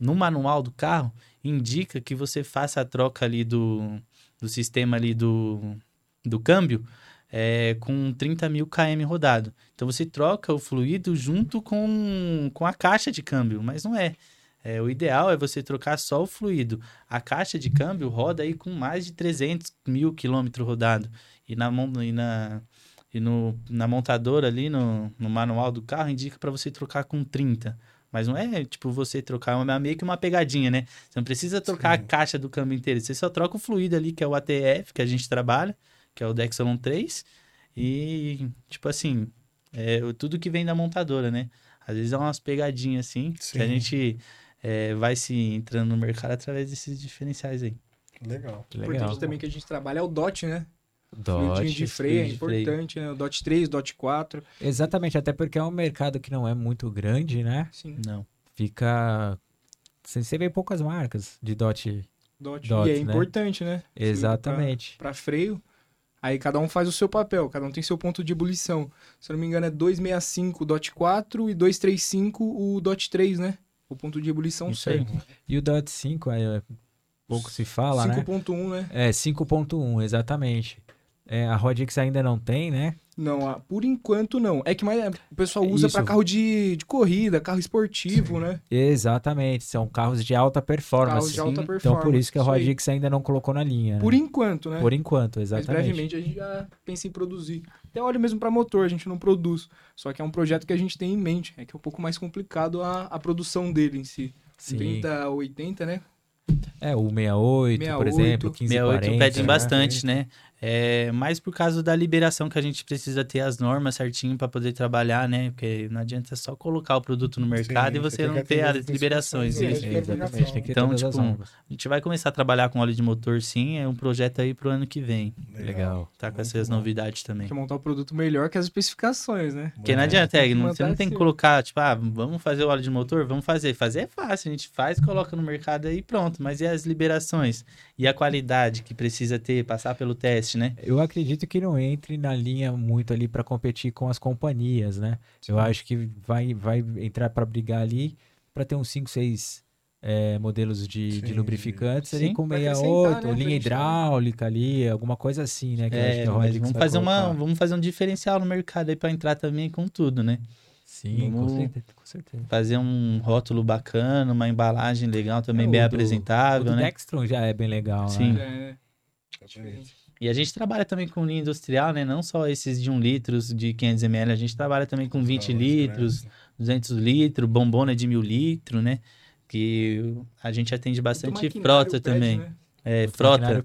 no manual do carro, indica que você faça a troca ali do, do sistema ali do, do câmbio é, com 30 mil km rodado. Então você troca o fluido junto com, com a caixa de câmbio, mas não é. É, o ideal é você trocar só o fluido. A caixa de câmbio roda aí com mais de 300 mil quilômetros rodado. E na, e na, e no, na montadora ali, no, no manual do carro, indica para você trocar com 30. Mas não é tipo você trocar, é meio que uma pegadinha, né? Você não precisa trocar Sim. a caixa do câmbio inteiro. Você só troca o fluido ali, que é o ATF, que a gente trabalha, que é o Dexalon 3. E, tipo assim, é tudo que vem da montadora, né? Às vezes é umas pegadinhas assim, Sim. que a gente é, vai se entrando no mercado através desses diferenciais aí. Legal. Que legal. importante também que a gente trabalha é o DOT, né? Dot. Fluidinho de freio é fluido de freio. importante, né? O DOT 3, DOT 4. Exatamente, até porque é um mercado que não é muito grande, né? Sim, Não. Fica. Você vê poucas marcas de dot. DOT. DOT, e é né? importante, né? Exatamente. Para freio. Aí cada um faz o seu papel, cada um tem seu ponto de ebulição. Se eu não me engano é 265 o DOT 4 e 235 o DOT 3, né? O ponto de ebulição Isso aí. certo. E o dot 5, é, pouco se fala, né? 5.1, né? É, 5.1, exatamente. É, a Rodix ainda não tem, né? Não, por enquanto não. É que mais, o pessoal usa para carro de, de corrida, carro esportivo, né? Exatamente, são carros de alta performance. Carros de alta sim. performance. Então por isso que a. Rodix ainda não colocou na linha. né? Por enquanto, né? Por enquanto, Mas exatamente. brevemente a gente já pensa em produzir. Até óleo mesmo para motor, a gente não produz. Só que é um projeto que a gente tem em mente. É que é um pouco mais complicado a, a produção dele em si. Sim. 30 a 80, né? É, o 68, por 68, exemplo, 1540. 68 pedem né? bastante, né? É, mais por causa da liberação que a gente precisa ter as normas certinho para poder trabalhar, né? Porque não adianta só colocar o produto no mercado Sim, e você não ter as liberações. né? Exatamente, tem que ter Então, tipo. A gente vai começar a trabalhar com óleo de motor, sim. É um projeto aí pro ano que vem. Legal. Tá com Muito essas bom. novidades também. Tem que montar o produto melhor que as especificações, né? Porque não É. adianta, é, não- você não tem que assim. colocar, tipo, ah, vamos fazer o óleo de motor? Vamos fazer. Fazer é fácil, a gente faz, coloca no mercado aí e pronto. Mas e as liberações? E a qualidade que precisa ter, passar pelo teste, né? Eu acredito que não entre na linha muito ali para competir com as companhias, né? Eu acho que vai, vai entrar para brigar ali para ter uns 5, 6 é, modelos de, de Sim. lubrificantes ali Sim. com Vai 68, acrescentar, né, linha hidráulica ali, alguma coisa assim, né? que eu acho É, vamos fazer, uma, vamos fazer um diferencial no mercado aí pra entrar também com tudo, né? Sim, com certeza. Com certeza. Fazer um rótulo bacana, uma embalagem legal também, É, bem o do- apresentável, o né? Dextron já é bem legal, Sim. né? É, E a gente trabalha também com linha industrial, né? Não só esses de 1 litro, de 500 ml, a gente trabalha também com 20 Não, litros, 200 litros, bombona de 1000 litros, né? Que a gente atende bastante frota pede, também. né? É, O frota,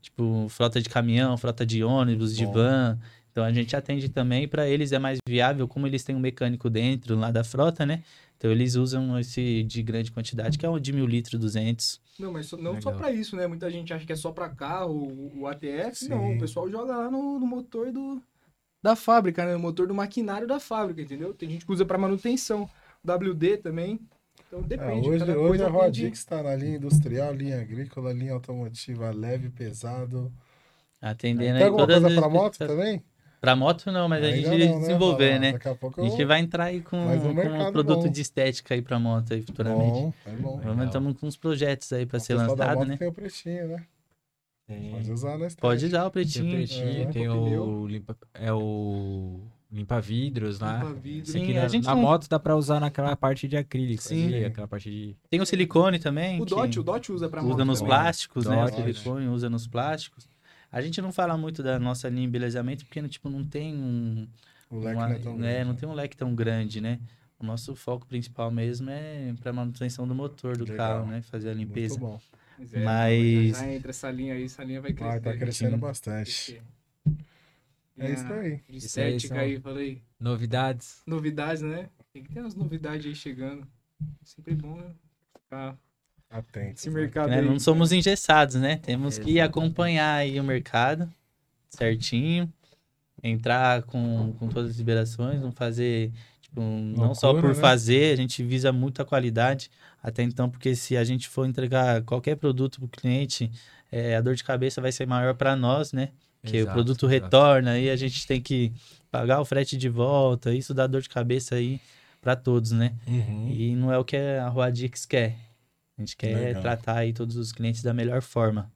tipo, frota de caminhão, frota de ônibus, de Bom. van. Então a gente atende também, para eles é mais viável, como eles têm um mecânico dentro lá da frota, né? Então eles usam esse de grande quantidade, que é o de 1000 litros, 200. Não, mas só- não só Legal. pra isso, né? Muita gente acha que é só pra carro, o, o ATF. Sim. Não, o pessoal joga lá no, no motor do, da fábrica, né? No motor do maquinário da fábrica, entendeu? Tem gente que usa pra manutenção. WD também. Então Ah, depende. hoje cada hoje coisa a Rodix está na linha industrial, linha agrícola, linha automotiva leve, pesado. Atendendo Tem aí alguma todas coisa pra moto também? Pra moto não, mas a Ainda gente não, né? desenvolver, né? Daqui a pouco A gente vai entrar aí com, um com um produto bom. de estética aí pra moto aí futuramente. Bom, é bom. Vamos estamos com uns projetos aí pra O ser lançado, moto né? Tem o pretinho, né? Tem, Pode usar na estrada. Pode dar o tem o pretinho. pretinho, É, tem o limpa, é o limpa vidros lá. Limpa vidro. Sim, a na, gente na não- moto dá pra usar naquela parte de acrílico, Sim. ali, aquela parte de Tem o silicone também. O DOT, o DOT usa pra usa moto nos também. plásticos, né? O Dot. silicone usa nos plásticos. A gente não fala muito da nossa linha de embelezamento porque tipo, não tem um. O leque uma- não é tão né, grande, não né? tem um leque tão grande, né? O nosso foco principal mesmo é para manutenção do motor do Legal. carro, né? Fazer a limpeza. Muito bom. Mas, é, Mas- Já entra essa linha aí, essa linha vai crescer. Ah, tá crescendo Sim. bastante. É E isso aí. Estética são- aí, falei. novidades. Novidades, né? Tem que ter umas novidades aí chegando. Sempre bom, né? Ficar Atento. esse mercado Né, aí. Não somos engessados, né? Temos que acompanhar aí o mercado certinho, entrar com, com todas as liberações, não fazer, tipo, não só Loucura, por né? fazer, a gente visa muita qualidade até então, porque se a gente for entregar qualquer produto para o cliente, é, a dor de cabeça vai ser maior para nós, né? Que o Exato, produto exato. retorna aí a gente tem que pagar o frete de volta, isso dá dor de cabeça aí para todos, né? Uhum. E não é o que a Roadix quer. A gente quer Legal. tratar aí todos os clientes da melhor forma.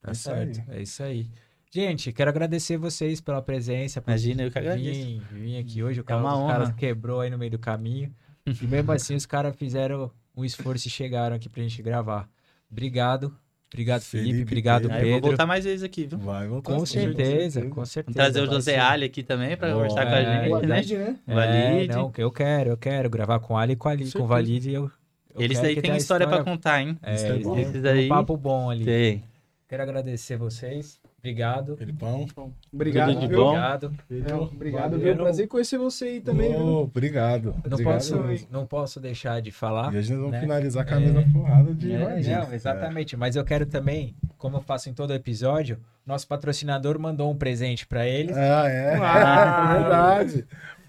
Tá É certo. É isso aí. Gente, quero agradecer vocês pela presença. Imagina, eu que agradeço. vir, vir aqui hoje. O É cara, quebrou aí no meio do caminho. E mesmo assim, os caras fizeram um esforço e chegaram aqui pra gente gravar. Obrigado. Obrigado, Felipe. Felipe, Obrigado, Pedro. Aí eu vou voltar mais vezes aqui, viu? Vai voltar. Com sim, certeza, com certeza. Vamos trazer o José ser. Ali aqui também para conversar com é, a O gente, né? Valide, né? É, Valide. não, que eu quero, eu quero gravar com Ali e com Ali, com certeza. Valide. Eu, eu Eles daí tem tenha história para contar, hein? É, é eles têm Esses um daí- papo bom ali. Tem. Quero agradecer vocês. Obrigado. Felipão. Obrigado, Tudo de bom. Obrigado. É, obrigado, Valeu. viu? Prazer conhecer você aí também, viu? Ô, Obrigado. Não Obrigado posso, mesmo. não posso deixar de falar. E hoje nós vamos né? finalizar com a mesma porrada de É, não, exatamente. Mas eu quero também, como eu faço em todo episódio, nosso patrocinador mandou um presente pra eles. Ah, é. Ah. É verdade.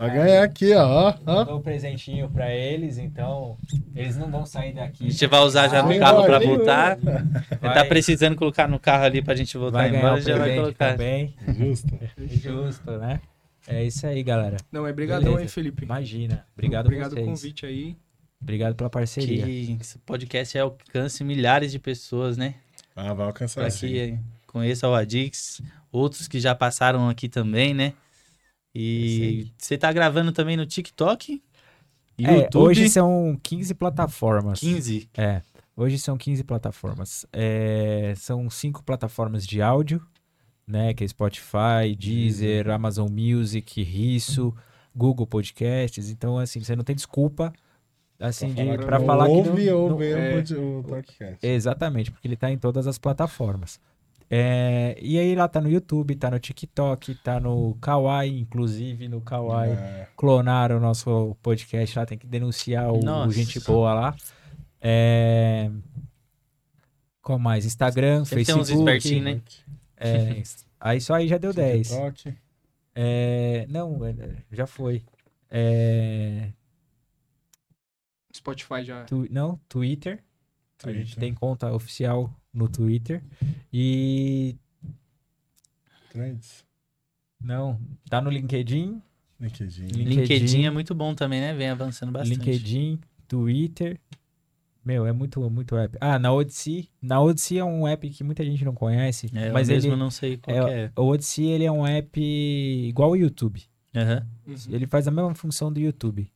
Vai ganhar aqui, ó. Mandou um presentinho pra eles, então eles não vão sair daqui. A gente vai usar já Ah, no carro para vai. voltar. Vai- Tá precisando colocar no carro ali pra gente voltar vai embora, já vai colocar. também. Justo. Justo, né? É isso aí, galera. Não, é brigadão, hein, Felipe? Imagina. Obrigado, Obrigado vocês. pelo convite aí. Obrigado pela parceria. Que esse podcast alcance milhares de pessoas, né? Ah, vai alcançar Para sim. que conheça o Adix, outros que já passaram aqui também, né? E você tá gravando também no TikTok? É, YouTube? hoje são 15 plataformas. 15. É, hoje são 15 plataformas. É, são cinco plataformas de áudio, né? Que é Spotify, Deezer, Amazon Music, Risso, Google Podcasts. Então, assim, você não tem desculpa, assim, de, pra não falar que não, ouve ou não- vê é. o, Talkcast. Exatamente, porque ele tá em todas as plataformas. É, e aí lá tá no YouTube, tá no TikTok, tá no Kawaii, inclusive no Kawaii. É, Clonaram o nosso podcast lá, tem que denunciar o, o. Gente Boa lá. É... Qual mais? Instagram, Sempre tem uns Facebook. espertinhos, né? É, aí só aí já deu 10. TikTok. É, não, é, já foi. É, Spotify já. tu- não, Twitter. A gente Twitter. tem conta oficial no Twitter. E Trends. não, tá no LinkedIn. LinkedIn. LinkedIn. LinkedIn é muito bom também, né? Vem avançando bastante. LinkedIn, Twitter. Meu, é muito, muito app. Ah, na Odyssey. Na Odyssey é um app que muita gente não conhece. É, mas eu ele, mesmo não sei qual é, que é. o Odyssey ele é um app igual o YouTube. Aham. Ele faz a mesma função do YouTube.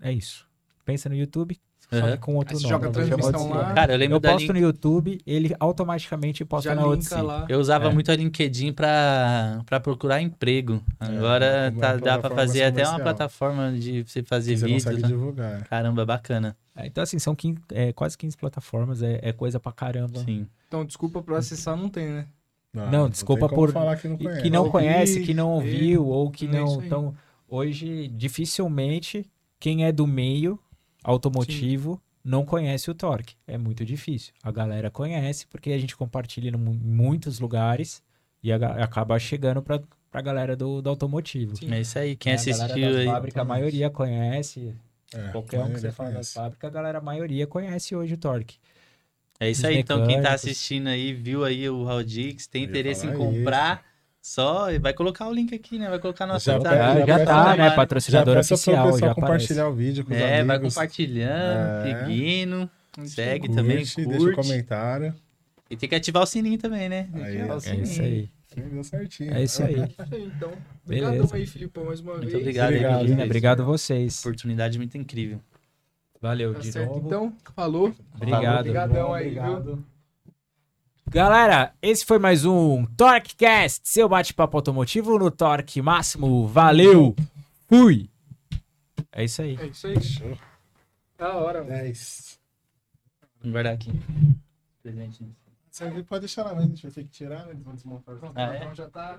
É isso. Pensa no YouTube, só Aham. que com outro Aí nome. joga chamar transmissão lá, Cara, eu lembro Eu da posto link- no YouTube, ele automaticamente posta já na Odyssey. lá. Eu usava É. muito a LinkedIn pra, pra procurar emprego. Agora é uma tá- dá pra fazer até uma comercial. plataforma de você fazer Que você vídeos. consegue né? divulgar. Caramba, bacana. É, Então, assim, são 15, é, quase 15 plataformas, é, é coisa pra caramba. Sim. Então, desculpa por acessar, não tem, né? Não, desculpa tem como por- falar que não E conhece. que não Ouvi, conhece, que não ouviu, ou que é não. Então, hoje, dificilmente, quem é do meio automotivo não conhece o Torque. É muito difícil. A galera conhece, porque a gente compartilha em mu- muitos lugares e a acaba chegando pra, pra galera do, do automotivo. Sim. É isso aí. Quem A galera assistiu das aí. fábricas, a maioria conhece. É, Qualquer um que você fala conhece. fábricas, a galera, a maioria conhece hoje o Torque. É isso Os aí. Então, quem tá mecânicos. assistindo aí, viu aí o Raudix, tem Eu ia interesse em comprar, só vai colocar o link aqui, né? Vai colocar nosso Já pega- Já, já tá, né? Patrocinador oficial, pessoal já aparece. compartilhar o vídeo com os É, vai amigos. compartilhando, É. seguindo. Segue Curte, também, deixa o curte. comentário. E tem que ativar o sininho também, né? Aí, Ativar o é É sininho. isso aí. Deu certinho. É isso aí. Então. Beleza. Obrigadão aí, Filipão, mais uma Muito vez. obrigado, Obrigado, aí, obrigado a vocês. Oportunidade muito incrível. Valeu, Tá de certo, novo. então. Falou. Obrigado. Obrigadão aí, viu? Galera, esse foi mais um TorqueCast, seu bate-papo automotivo no Torque Máximo. Valeu! Fui! É isso aí. É isso aí. Show. Da hora, mano. É isso. Vou guardar aqui. Presente. Isso pode deixar na mesa, a gente vai ter que tirar, né? Eles vão desmontar. Ah, é? Então, ah, é? já tá.